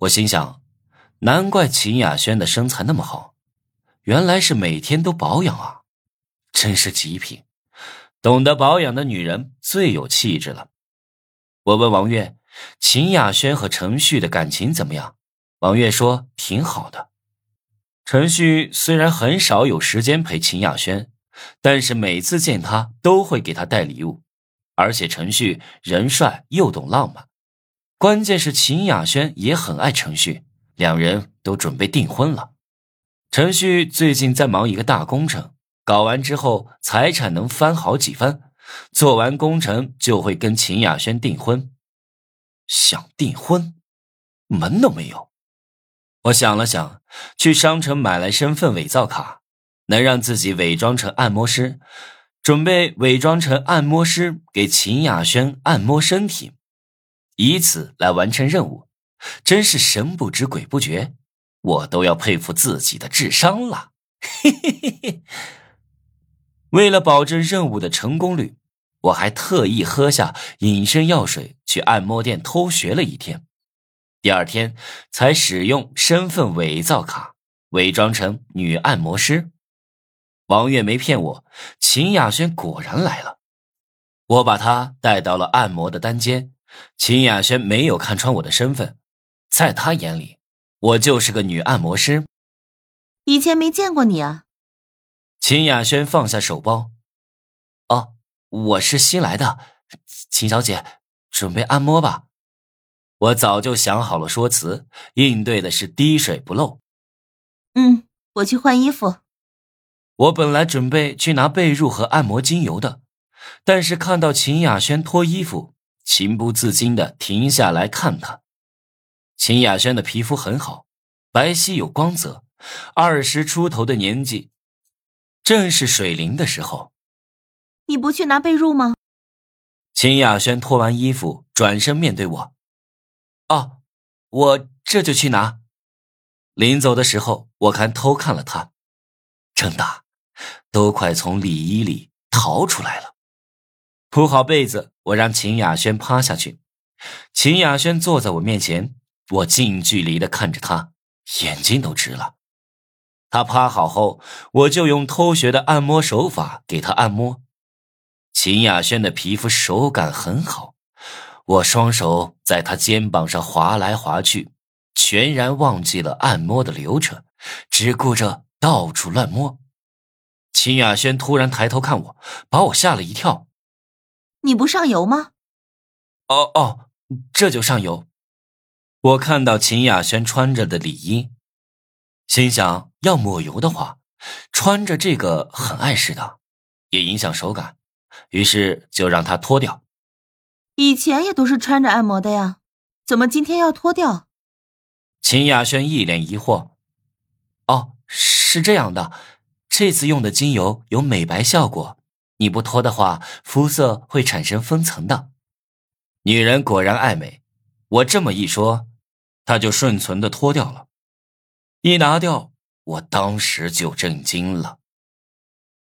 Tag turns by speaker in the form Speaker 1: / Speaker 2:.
Speaker 1: 我心想，难怪秦雅轩的身材那么好，原来是每天都保养啊，真是极品。懂得保养的女人最有气质了。我问王月，秦雅轩和程旭的感情怎么样？王月说挺好的。程旭虽然很少有时间陪秦雅轩，但是每次见他都会给他带礼物，而且程旭人帅又懂浪漫。关键是秦雅轩也很爱程旭，两人都准备订婚了。程旭最近在忙一个大工程，搞完之后财产能翻好几番，做完工程就会跟秦雅轩订婚。想订婚，门都没有。我想了想，去商城买来身份伪造卡，能让自己伪装成按摩师，准备伪装成按摩师给秦雅轩按摩身体。以此来完成任务，真是神不知鬼不觉，我都要佩服自己的智商了。为了保证任务的成功率，我还特意喝下隐身药水，去按摩店偷学了一天。第二天才使用身份伪造卡，伪装成女按摩师。王月没骗我，秦雅轩果然来了。我把她带到了按摩的单间。秦雅轩没有看穿我的身份，在他眼里，我就是个女按摩师。
Speaker 2: 以前没见过你啊。
Speaker 1: 秦雅轩放下手包，哦，我是新来的，秦小姐，准备按摩吧。我早就想好了说辞，应对的是滴水不漏。
Speaker 2: 嗯，我去换衣服。
Speaker 1: 我本来准备去拿被褥和按摩精油的，但是看到秦雅轩脱衣服。情不自禁的停下来看他，秦雅轩的皮肤很好，白皙有光泽，二十出头的年纪，正是水灵的时候。
Speaker 2: 你不去拿被褥吗？
Speaker 1: 秦雅轩脱完衣服，转身面对我。哦，我这就去拿。临走的时候，我还偷看了他，真的，都快从里衣里逃出来了。铺好被子，我让秦雅轩趴下去。秦雅轩坐在我面前，我近距离的看着他，眼睛都直了。他趴好后，我就用偷学的按摩手法给他按摩。秦雅轩的皮肤手感很好，我双手在他肩膀上划来划去，全然忘记了按摩的流程，只顾着到处乱摸。秦雅轩突然抬头看我，把我吓了一跳。
Speaker 2: 你不上油吗？
Speaker 1: 哦哦，这就上油。我看到秦雅轩穿着的里衣，心想要抹油的话，穿着这个很碍事的，也影响手感，于是就让他脱掉。
Speaker 2: 以前也都是穿着按摩的呀，怎么今天要脱掉？
Speaker 1: 秦雅轩一脸疑惑。哦，是这样的，这次用的精油有美白效果。你不脱的话，肤色会产生分层的。女人果然爱美，我这么一说，她就顺从的脱掉了。一拿掉，我当时就震惊了。